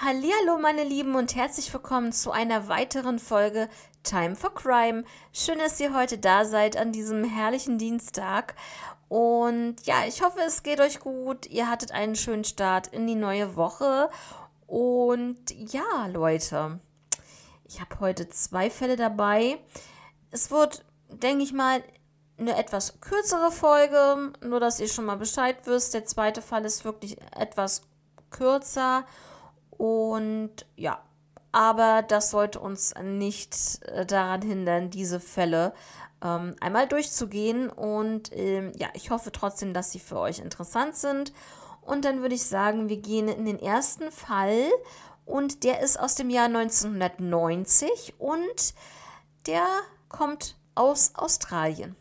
Hallihallo meine Lieben und herzlich willkommen zu einer weiteren Folge Time for Crime. Schön, dass ihr heute da seid an diesem herrlichen Dienstag. Und ja, ich hoffe, es geht euch gut. Ihr hattet einen schönen Start in die neue Woche. Und ja, Leute, ich habe heute zwei Fälle dabei. Es wird, denke ich mal, eine etwas kürzere Folge, nur dass ihr schon mal Bescheid wisst. Der zweite Fall ist wirklich etwas kürzer. Und ja, aber das sollte uns nicht äh, daran hindern, diese Fälle ähm, einmal durchzugehen. Und ähm, ja, ich hoffe trotzdem, dass sie für euch interessant sind. Und dann würde ich sagen, wir gehen in den ersten Fall. Und der ist aus dem Jahr 1990 und der kommt aus Australien.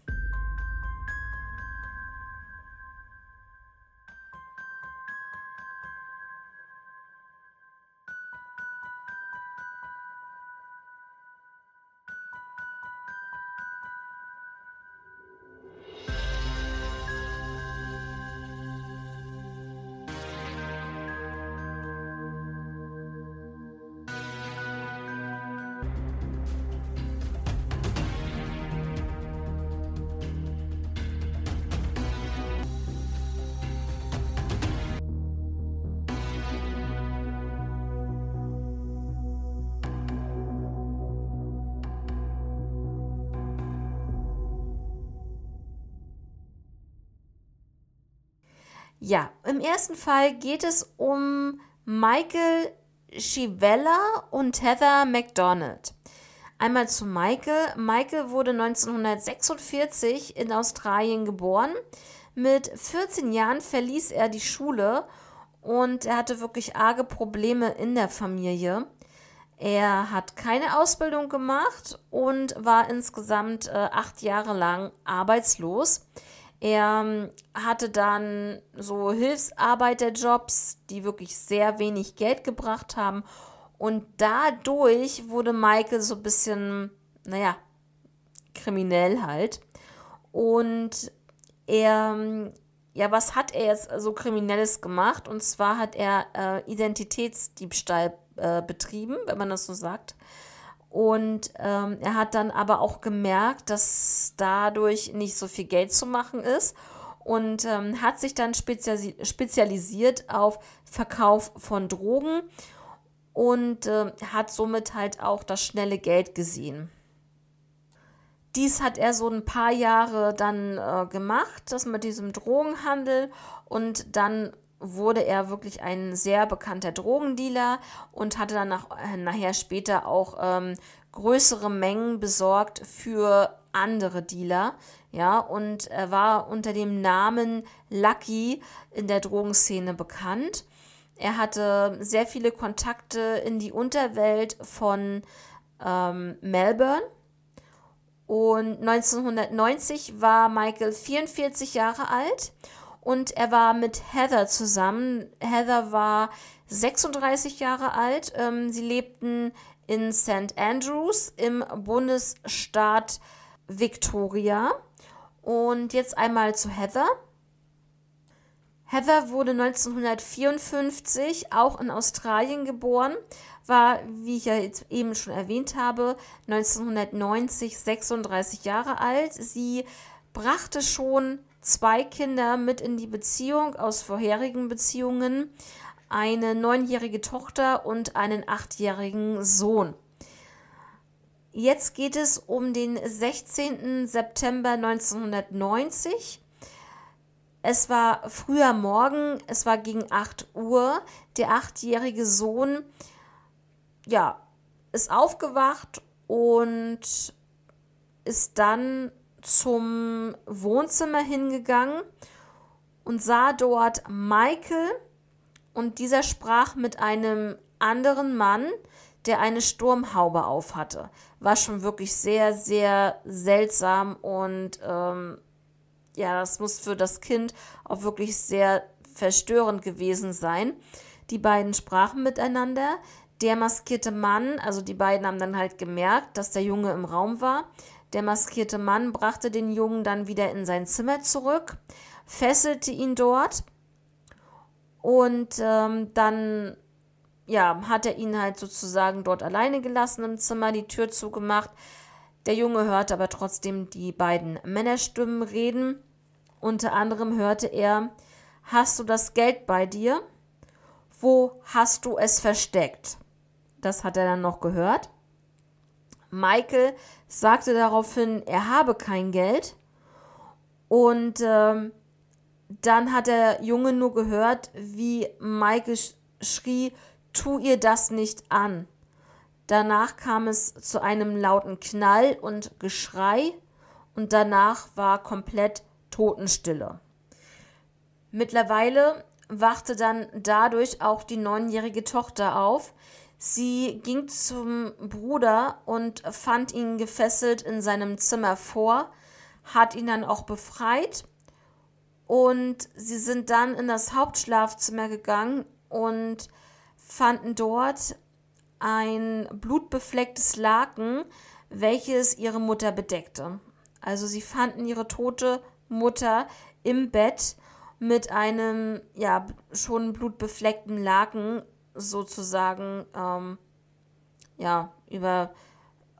Ja, im ersten Fall geht es um Michael Chivella und Heather McDonald. Einmal zu Michael. Michael wurde 1946 in Australien geboren. Mit 14 Jahren verließ er die Schule und er hatte wirklich arge Probleme in der Familie. Er hat keine Ausbildung gemacht und war insgesamt äh, acht Jahre lang arbeitslos. Er ähm, hatte dann so Hilfsarbeiterjobs, die wirklich sehr wenig Geld gebracht haben. Und dadurch wurde Michael so ein bisschen, naja, kriminell halt. Und er, ähm, ja, was hat er jetzt so Kriminelles gemacht? Und zwar hat er äh, Identitätsdiebstahl äh, betrieben, wenn man das so sagt. Und ähm, er hat dann aber auch gemerkt, dass dadurch nicht so viel Geld zu machen ist und ähm, hat sich dann spezialis spezialisiert auf Verkauf von Drogen und äh, hat somit halt auch das schnelle Geld gesehen. Dies hat er so ein paar Jahre dann äh, gemacht, das mit diesem Drogenhandel und dann wurde er wirklich ein sehr bekannter Drogendealer und hatte dann nach, äh, nachher später auch ähm, größere Mengen besorgt für andere Dealer. Ja, und er war unter dem Namen Lucky in der Drogenszene bekannt. Er hatte sehr viele Kontakte in die Unterwelt von ähm, Melbourne. Und 1990 war Michael 44 Jahre alt und er war mit Heather zusammen. Heather war 36 Jahre alt. Ähm, sie lebten in St. Andrews im Bundesstaat Victoria. Und jetzt einmal zu Heather. Heather wurde 1954 auch in Australien geboren, war, wie ich ja eben schon erwähnt habe, 1990 36 Jahre alt. Sie brachte schon zwei Kinder mit in die Beziehung aus vorherigen Beziehungen, eine neunjährige Tochter und einen achtjährigen Sohn. Jetzt geht es um den 16. September 1990. Es war früher Morgen, es war gegen 8 Uhr. Der achtjährige Sohn, ja, ist aufgewacht und ist dann zum Wohnzimmer hingegangen und sah dort Michael und dieser sprach mit einem anderen Mann, der eine Sturmhaube aufhatte. War schon wirklich sehr, sehr seltsam und ähm, ja, das muss für das Kind auch wirklich sehr verstörend gewesen sein. Die beiden sprachen miteinander. Der maskierte Mann, also die beiden haben dann halt gemerkt, dass der Junge im Raum war. Der maskierte Mann brachte den Jungen dann wieder in sein Zimmer zurück, fesselte ihn dort und ähm, dann ja, hat er ihn halt sozusagen dort alleine gelassen im Zimmer, die Tür zugemacht. Der Junge hörte aber trotzdem die beiden Männerstimmen reden. Unter anderem hörte er, hast du das Geld bei dir? Wo hast du es versteckt? Das hat er dann noch gehört. Michael sagte daraufhin, er habe kein Geld. Und ähm, dann hat der Junge nur gehört, wie Michael schrie, tu ihr das nicht an. Danach kam es zu einem lauten Knall und Geschrei und danach war komplett Totenstille. Mittlerweile wachte dann dadurch auch die neunjährige Tochter auf. Sie ging zum Bruder und fand ihn gefesselt in seinem Zimmer vor, hat ihn dann auch befreit und sie sind dann in das Hauptschlafzimmer gegangen und fanden dort ein blutbeflecktes Laken, welches ihre Mutter bedeckte. Also sie fanden ihre tote Mutter im Bett mit einem ja schon blutbefleckten Laken sozusagen ähm, ja über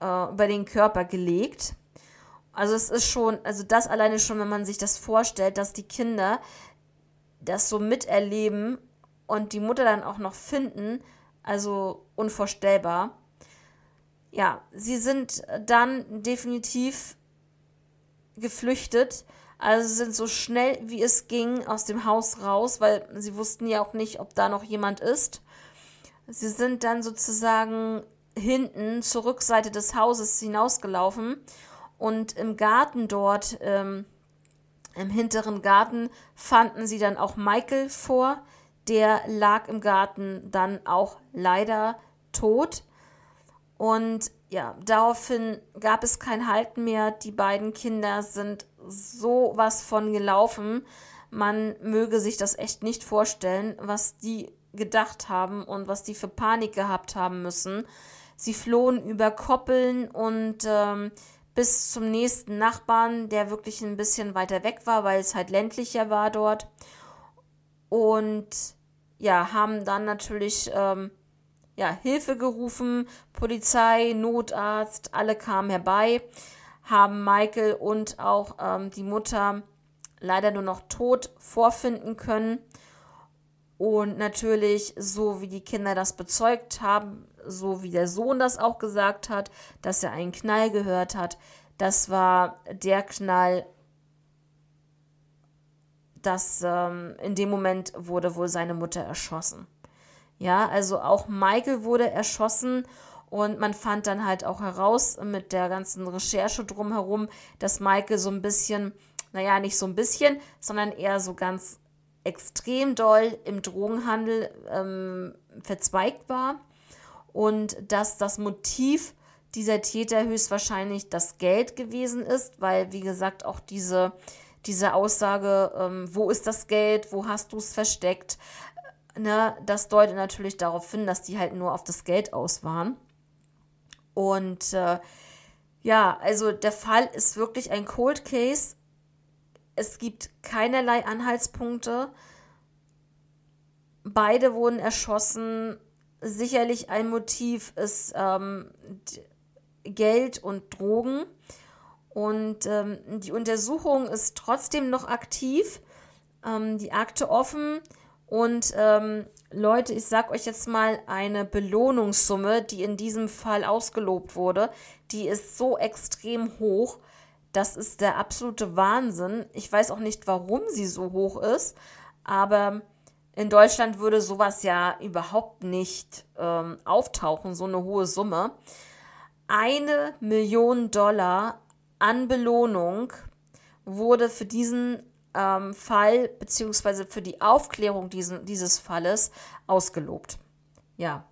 äh, über den Körper gelegt. Also es ist schon, also das alleine schon, wenn man sich das vorstellt, dass die Kinder das so miterleben und die Mutter dann auch noch finden, also unvorstellbar. Ja, sie sind dann definitiv geflüchtet, also sind so schnell wie es ging aus dem Haus raus, weil sie wussten ja auch nicht, ob da noch jemand ist. Sie sind dann sozusagen hinten zur Rückseite des Hauses hinausgelaufen und im Garten dort, ähm, im hinteren Garten, fanden sie dann auch Michael vor, der lag im Garten dann auch leider tot. Und ja, daraufhin gab es kein Halten mehr. Die beiden Kinder sind so was von gelaufen. Man möge sich das echt nicht vorstellen, was die gedacht haben und was die für Panik gehabt haben müssen. Sie flohen über Koppeln und ähm, bis zum nächsten Nachbarn, der wirklich ein bisschen weiter weg war, weil es halt ländlicher war dort. Und ja, haben dann natürlich ähm, ja, Hilfe gerufen, Polizei, Notarzt, alle kamen herbei, haben Michael und auch ähm, die Mutter leider nur noch tot vorfinden können. Und natürlich, so wie die Kinder das bezeugt haben, so wie der Sohn das auch gesagt hat, dass er einen Knall gehört hat, das war der Knall, dass ähm, in dem Moment wurde wohl seine Mutter erschossen. Ja, also auch Michael wurde erschossen und man fand dann halt auch heraus mit der ganzen Recherche drumherum, dass Michael so ein bisschen, naja, nicht so ein bisschen, sondern eher so ganz extrem doll im Drogenhandel ähm, verzweigt war und dass das Motiv dieser Täter höchstwahrscheinlich das Geld gewesen ist, weil, wie gesagt, auch diese, diese Aussage, ähm, wo ist das Geld, wo hast du es versteckt, ne, das deutet natürlich darauf hin, dass die halt nur auf das Geld aus waren. Und äh, ja, also der Fall ist wirklich ein Cold Case. Es gibt keinerlei Anhaltspunkte. Beide wurden erschossen. Sicherlich ein Motiv ist ähm, Geld und Drogen. Und ähm, die Untersuchung ist trotzdem noch aktiv. Ähm, die Akte offen. Und ähm, Leute, ich sag euch jetzt mal eine Belohnungssumme, die in diesem Fall ausgelobt wurde, die ist so extrem hoch. Das ist der absolute Wahnsinn. Ich weiß auch nicht, warum sie so hoch ist, aber in Deutschland würde sowas ja überhaupt nicht ähm, auftauchen, so eine hohe Summe. Eine Million Dollar an Belohnung wurde für diesen ähm, Fall beziehungsweise für die Aufklärung diesen, dieses Falles ausgelobt. Ja.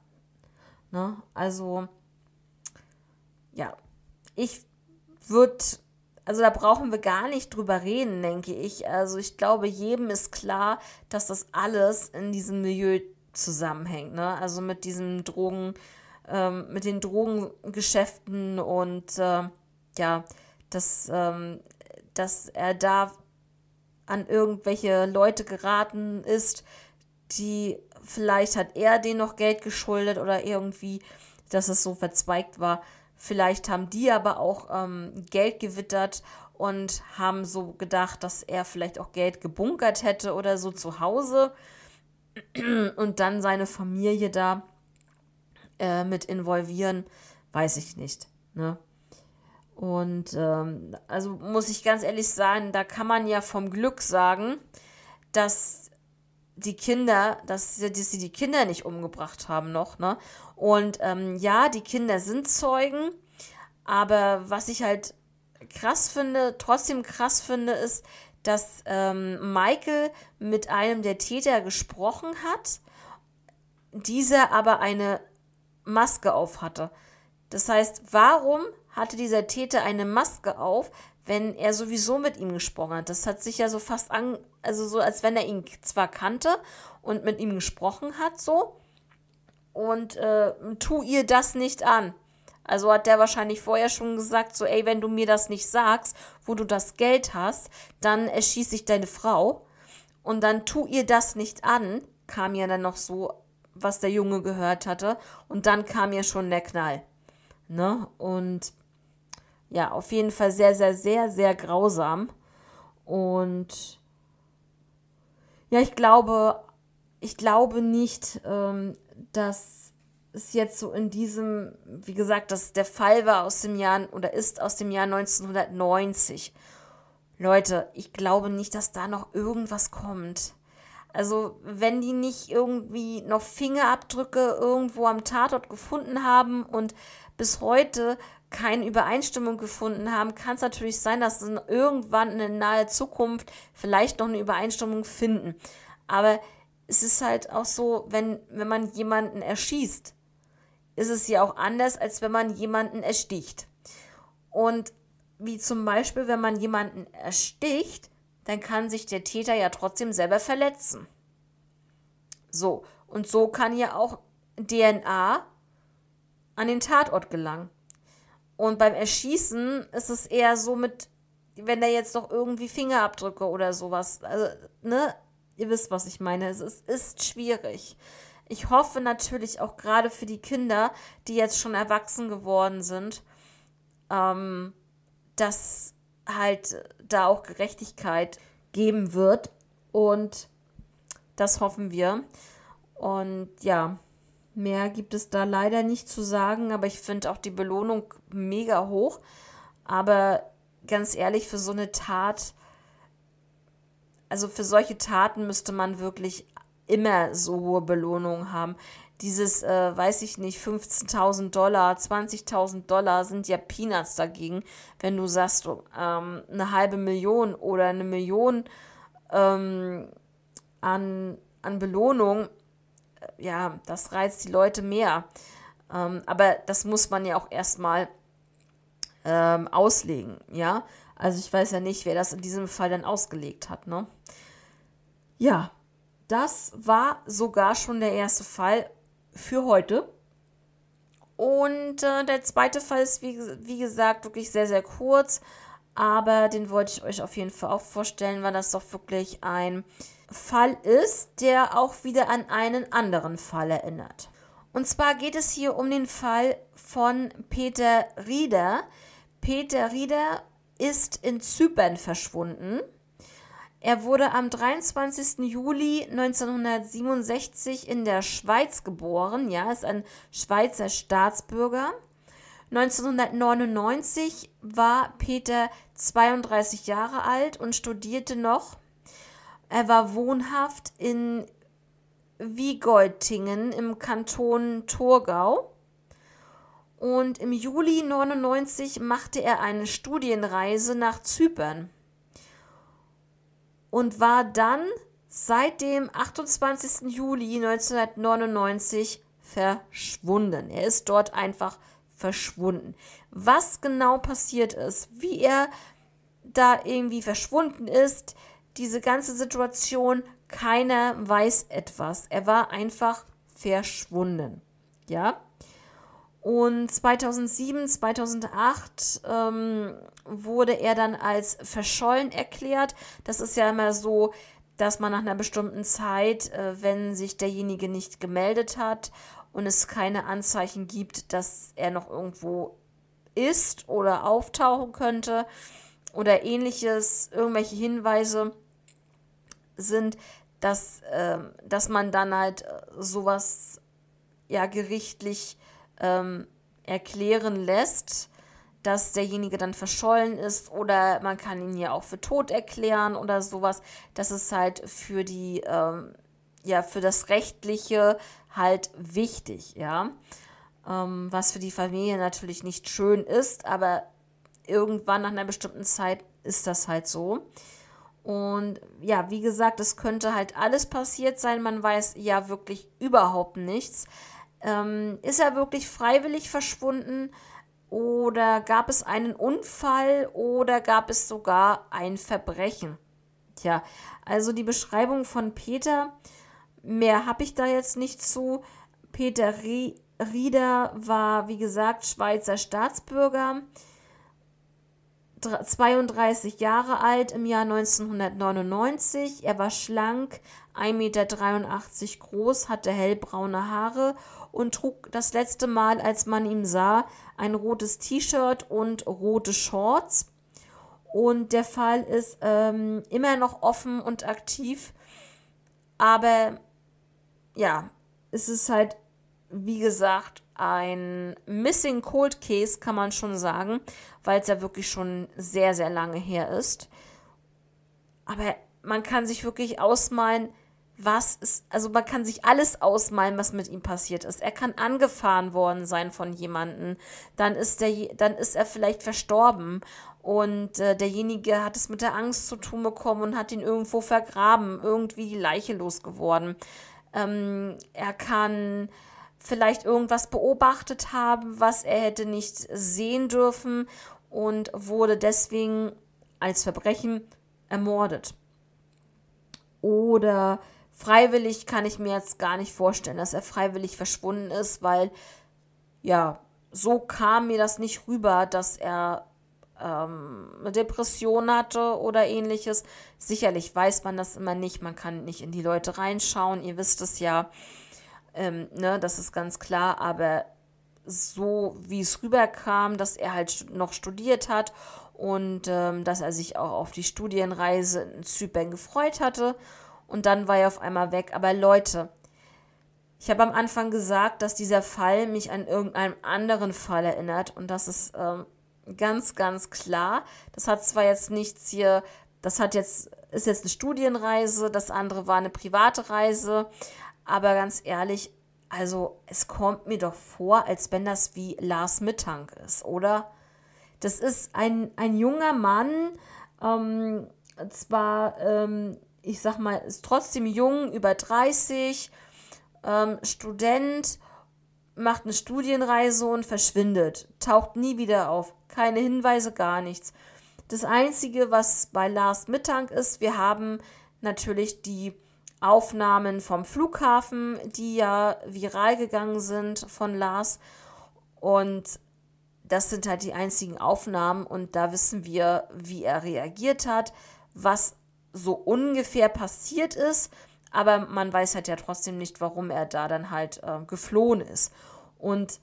Ne? Also, ja. Ich würde, also da brauchen wir gar nicht drüber reden, denke ich. Also ich glaube, jedem ist klar, dass das alles in diesem Milieu zusammenhängt. Ne? Also mit diesen Drogen, ähm, mit den Drogengeschäften und äh, ja, dass, ähm, dass er da an irgendwelche Leute geraten ist, die vielleicht hat er denen noch Geld geschuldet oder irgendwie, dass es so verzweigt war. Vielleicht haben die aber auch ähm, Geld gewittert und haben so gedacht, dass er vielleicht auch Geld gebunkert hätte oder so zu Hause und dann seine Familie da äh, mit involvieren, weiß ich nicht. Ne? Und ähm, also muss ich ganz ehrlich sagen, da kann man ja vom Glück sagen, dass die Kinder, dass, dass sie die Kinder nicht umgebracht haben noch, ne? Und ähm, ja, die Kinder sind Zeugen, aber was ich halt krass finde, trotzdem krass finde, ist, dass ähm, Michael mit einem der Täter gesprochen hat, dieser aber eine Maske auf hatte. Das heißt, warum hatte dieser Täter eine Maske auf, wenn er sowieso mit ihm gesprochen hat? Das hat sich ja so fast an, also so, als wenn er ihn zwar kannte und mit ihm gesprochen hat, so. Und äh, tu ihr das nicht an. Also hat der wahrscheinlich vorher schon gesagt, so, ey, wenn du mir das nicht sagst, wo du das Geld hast, dann erschieße ich deine Frau. Und dann tu ihr das nicht an, kam ja dann noch so, was der Junge gehört hatte. Und dann kam ja schon der Knall. Ne? Und ja, auf jeden Fall sehr, sehr, sehr, sehr grausam. Und ja, ich glaube, ich glaube nicht, ähm, dass ist jetzt so in diesem, wie gesagt, dass der Fall war aus dem Jahr oder ist aus dem Jahr 1990. Leute, ich glaube nicht, dass da noch irgendwas kommt. Also, wenn die nicht irgendwie noch Fingerabdrücke irgendwo am Tatort gefunden haben und bis heute keine Übereinstimmung gefunden haben, kann es natürlich sein, dass sie irgendwann in naher Zukunft vielleicht noch eine Übereinstimmung finden. Aber es ist halt auch so, wenn, wenn man jemanden erschießt, ist es ja auch anders, als wenn man jemanden ersticht. Und wie zum Beispiel, wenn man jemanden ersticht, dann kann sich der Täter ja trotzdem selber verletzen. So, und so kann ja auch DNA an den Tatort gelangen. Und beim Erschießen ist es eher so mit, wenn da jetzt doch irgendwie Fingerabdrücke oder sowas, also, ne, ihr wisst, was ich meine. Es ist, ist schwierig. Ich hoffe natürlich auch gerade für die Kinder, die jetzt schon erwachsen geworden sind, ähm, dass halt da auch Gerechtigkeit geben wird. Und das hoffen wir. Und ja, mehr gibt es da leider nicht zu sagen, aber ich finde auch die Belohnung mega hoch. Aber ganz ehrlich, für so eine Tat, also für solche Taten müsste man wirklich immer so hohe Belohnungen haben. Dieses, äh, weiß ich nicht, 15.000 Dollar, 20.000 Dollar sind ja Peanuts dagegen, wenn du sagst, ähm, eine halbe Million oder eine Million ähm, an, an Belohnung, ja, das reizt die Leute mehr. Ähm, aber das muss man ja auch erstmal ähm, auslegen, ja. Also ich weiß ja nicht, wer das in diesem Fall dann ausgelegt hat, ne? Ja, das war sogar schon der erste Fall für heute. Und äh, der zweite Fall ist, wie, wie gesagt, wirklich sehr, sehr kurz. Aber den wollte ich euch auf jeden Fall auch vorstellen, weil das doch wirklich ein Fall ist, der auch wieder an einen anderen Fall erinnert. Und zwar geht es hier um den Fall von Peter Rieder. Peter Rieder ist in Zypern verschwunden er wurde am 23. Juli 1967 in der Schweiz geboren, ja, ist ein Schweizer Staatsbürger. 1999 war Peter 32 Jahre alt und studierte noch. Er war wohnhaft in Wiegoldtingen im Kanton Thurgau. Und im Juli 1999 machte er eine Studienreise nach Zypern und war dann seit dem 28. Juli 1999 verschwunden. Er ist dort einfach verschwunden. Was genau passiert ist, wie er da irgendwie verschwunden ist, diese ganze Situation, keiner weiß etwas. Er war einfach verschwunden. Ja. Und 2007, 2008 ähm, wurde er dann als verschollen erklärt. Das ist ja immer so, dass man nach einer bestimmten Zeit, äh, wenn sich derjenige nicht gemeldet hat und es keine Anzeichen gibt, dass er noch irgendwo ist oder auftauchen könnte oder ähnliches, irgendwelche Hinweise sind, dass, äh, dass man dann halt äh, sowas ja gerichtlich ähm, erklären lässt, dass derjenige dann verschollen ist oder man kann ihn ja auch für tot erklären oder sowas. Das ist halt für die, ähm, ja, für das Rechtliche halt wichtig, ja. Ähm, was für die Familie natürlich nicht schön ist, aber irgendwann nach einer bestimmten Zeit ist das halt so. Und ja, wie gesagt, es könnte halt alles passiert sein. Man weiß ja wirklich überhaupt nichts. Ähm, ist er wirklich freiwillig verschwunden? Oder gab es einen Unfall oder gab es sogar ein Verbrechen? Tja, also die Beschreibung von Peter, mehr habe ich da jetzt nicht zu. Peter Rieder war, wie gesagt, Schweizer Staatsbürger. 32 Jahre alt im Jahr 1999. Er war schlank, 1,83 Meter groß, hatte hellbraune Haare und trug das letzte Mal, als man ihn sah, ein rotes T-Shirt und rote Shorts. Und der Fall ist ähm, immer noch offen und aktiv. Aber ja, es ist halt, wie gesagt, ein Missing Cold Case, kann man schon sagen, weil es ja wirklich schon sehr, sehr lange her ist. Aber man kann sich wirklich ausmalen, was ist, also man kann sich alles ausmalen, was mit ihm passiert ist. Er kann angefahren worden sein von jemandem, dann ist dann ist er vielleicht verstorben und äh, derjenige hat es mit der Angst zu tun bekommen und hat ihn irgendwo vergraben, irgendwie die Leiche losgeworden. Ähm, er kann vielleicht irgendwas beobachtet haben, was er hätte nicht sehen dürfen und wurde deswegen als Verbrechen ermordet. Oder freiwillig kann ich mir jetzt gar nicht vorstellen, dass er freiwillig verschwunden ist, weil ja, so kam mir das nicht rüber, dass er ähm, eine Depression hatte oder ähnliches. Sicherlich weiß man das immer nicht, man kann nicht in die Leute reinschauen, ihr wisst es ja, ähm, ne, das ist ganz klar, aber so wie es rüberkam, dass er halt noch studiert hat und ähm, dass er sich auch auf die Studienreise in Zypern gefreut hatte und dann war er auf einmal weg. Aber Leute, ich habe am Anfang gesagt, dass dieser Fall mich an irgendeinen anderen Fall erinnert und das ist ähm, ganz, ganz klar. Das hat zwar jetzt nichts hier, das hat jetzt, ist jetzt eine Studienreise, das andere war eine private Reise, aber ganz ehrlich, also es kommt mir doch vor, als wenn das wie Lars Mittank ist, oder? Das ist ein, ein junger Mann, ähm, zwar ähm, ich sag mal, ist trotzdem jung, über 30, ähm, Student, macht eine Studienreise und verschwindet, taucht nie wieder auf, keine Hinweise, gar nichts. Das Einzige, was bei Lars Mittank ist, wir haben natürlich die Aufnahmen vom Flughafen, die ja viral gegangen sind von Lars. Und das sind halt die einzigen Aufnahmen und da wissen wir, wie er reagiert hat, was so ungefähr passiert ist, aber man weiß halt ja trotzdem nicht, warum er da dann halt äh, geflohen ist. Und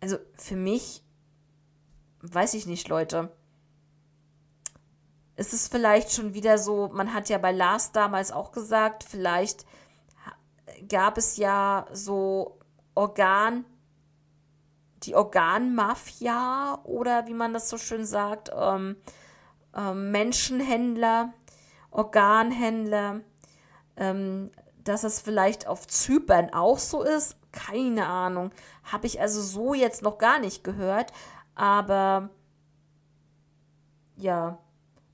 also für mich, weiß ich nicht, Leute. Ist es vielleicht schon wieder so, man hat ja bei Lars damals auch gesagt, vielleicht gab es ja so Organ, die Organmafia oder wie man das so schön sagt, ähm, ähm, Menschenhändler, Organhändler, ähm, dass es vielleicht auf Zypern auch so ist, keine Ahnung. Habe ich also so jetzt noch gar nicht gehört, aber ja,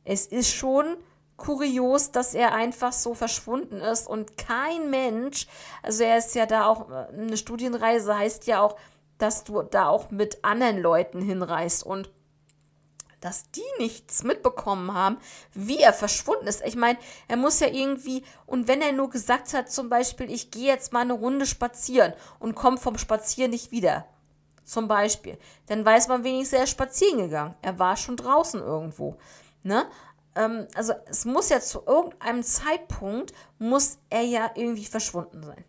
es ist schon kurios, dass er einfach so verschwunden ist und kein Mensch, also er ist ja da auch, eine Studienreise heißt ja auch, dass du da auch mit anderen Leuten hinreist und dass die nichts mitbekommen haben, wie er verschwunden ist. Ich meine, er muss ja irgendwie, und wenn er nur gesagt hat, zum Beispiel, ich gehe jetzt mal eine Runde spazieren und komme vom Spazieren nicht wieder, zum Beispiel, dann weiß man wenigstens, er ist spazieren gegangen. Er war schon draußen irgendwo. Ne? ähm, also es muss ja zu irgendeinem Zeitpunkt, muss er ja irgendwie verschwunden sein.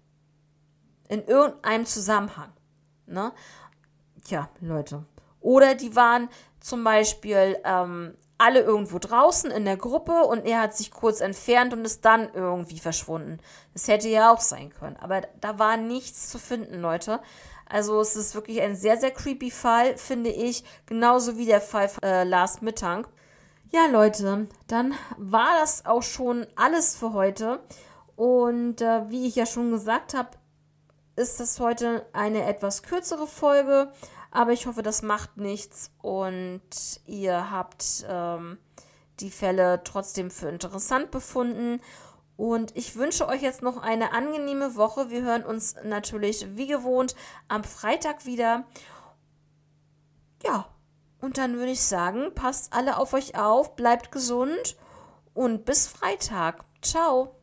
In irgendeinem Zusammenhang. Ne? Tja, Leute. Oder die waren zum Beispiel ähm, alle irgendwo draußen in der Gruppe und er hat sich kurz entfernt und ist dann irgendwie verschwunden. Das hätte ja auch sein können. Aber da war nichts zu finden, Leute. Also es ist wirklich ein sehr, sehr creepy Fall, finde ich. Genauso wie der Fall von äh, Lars Mittag. Ja, Leute, dann war das auch schon alles für heute. Und äh, wie ich ja schon gesagt habe, ist das heute eine etwas kürzere Folge. Aber ich hoffe, das macht nichts und ihr habt ähm, die Fälle trotzdem für interessant befunden. Und ich wünsche euch jetzt noch eine angenehme Woche. Wir hören uns natürlich wie gewohnt am Freitag wieder. Ja, und dann würde ich sagen, passt alle auf euch auf, bleibt gesund und bis Freitag. Ciao.